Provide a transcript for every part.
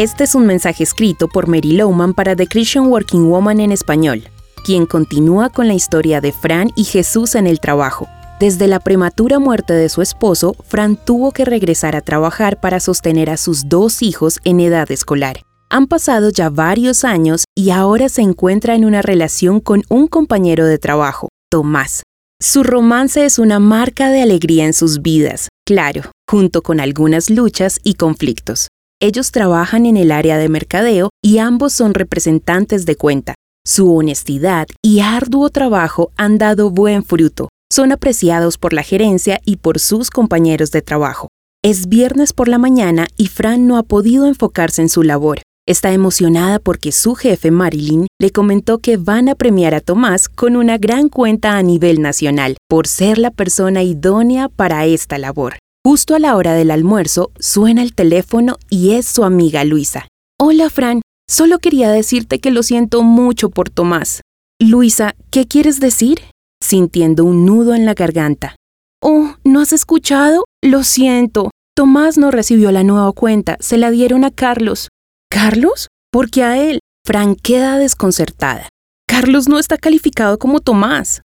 Este es un mensaje escrito por Mary Lowman para The Christian Working Woman en español, quien continúa con la historia de Fran y Jesús en el trabajo. Desde la prematura muerte de su esposo, Fran tuvo que regresar a trabajar para sostener a sus dos hijos en edad escolar. Han pasado ya varios años y ahora se encuentra en una relación con un compañero de trabajo, Tomás. Su romance es una marca de alegría en sus vidas, claro, junto con algunas luchas y conflictos. Ellos trabajan en el área de mercadeo y ambos son representantes de cuenta. Su honestidad y arduo trabajo han dado buen fruto. Son apreciados por la gerencia y por sus compañeros de trabajo. Es viernes por la mañana y Fran no ha podido enfocarse en su labor. Está emocionada porque su jefe Marilyn le comentó que van a premiar a Tomás con una gran cuenta a nivel nacional por ser la persona idónea para esta labor. Justo a la hora del almuerzo suena el teléfono y es su amiga Luisa. Hola Fran, solo quería decirte que lo siento mucho por Tomás. Luisa, ¿qué quieres decir? Sintiendo un nudo en la garganta. Oh, ¿no has escuchado? Lo siento. Tomás no recibió la nueva cuenta, se la dieron a Carlos. ¿Carlos? Porque a él. Fran queda desconcertada. Carlos no está calificado como Tomás.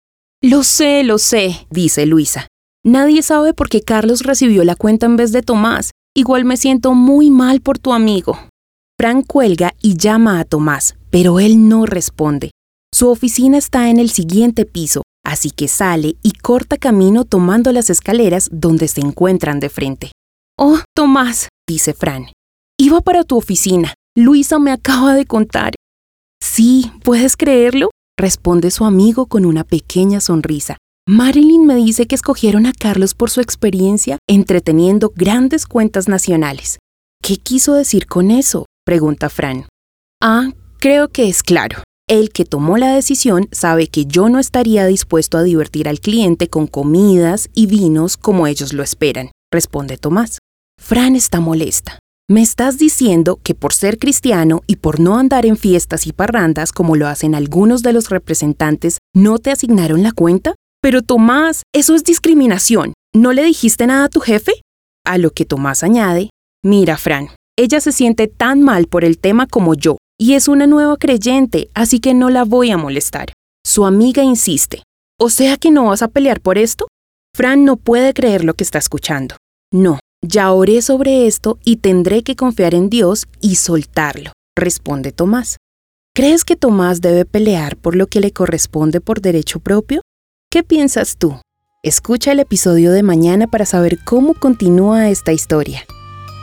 Lo sé, lo sé, dice Luisa. Nadie sabe por qué Carlos recibió la cuenta en vez de Tomás. Igual me siento muy mal por tu amigo. Fran cuelga y llama a Tomás, pero él no responde. Su oficina está en el siguiente piso, así que sale y corta camino tomando las escaleras donde se encuentran de frente. Oh, Tomás, dice Fran, Iba para tu oficina. Luisa me acaba de contar. Sí, ¿puedes creerlo? responde su amigo con una pequeña sonrisa. Marilyn me dice que escogieron a Carlos por su experiencia entreteniendo grandes cuentas nacionales. ¿Qué quiso decir con eso? pregunta Fran. Ah, creo que es claro. El que tomó la decisión sabe que yo no estaría dispuesto a divertir al cliente con comidas y vinos como ellos lo esperan, responde Tomás. Fran está molesta. ¿Me estás diciendo que por ser cristiano y por no andar en fiestas y parrandas como lo hacen algunos de los representantes, no te asignaron la cuenta? Pero Tomás, eso es discriminación. ¿No le dijiste nada a tu jefe? A lo que Tomás añade, mira, Fran, ella se siente tan mal por el tema como yo, y es una nueva creyente, así que no la voy a molestar. Su amiga insiste, ¿o sea que no vas a pelear por esto? Fran no puede creer lo que está escuchando. No, ya oré sobre esto y tendré que confiar en Dios y soltarlo, responde Tomás. ¿Crees que Tomás debe pelear por lo que le corresponde por derecho propio? ¿Qué piensas tú? Escucha el episodio de mañana para saber cómo continúa esta historia.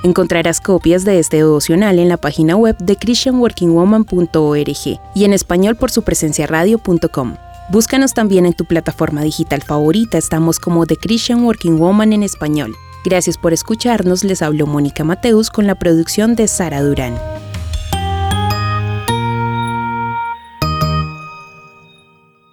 Encontrarás copias de este devocional en la página web de christianworkingwoman.org y en español por su presencia radio.com. Búscanos también en tu plataforma digital favorita, estamos como The Christian Working Woman en español. Gracias por escucharnos, les habló Mónica Mateus con la producción de Sara Durán.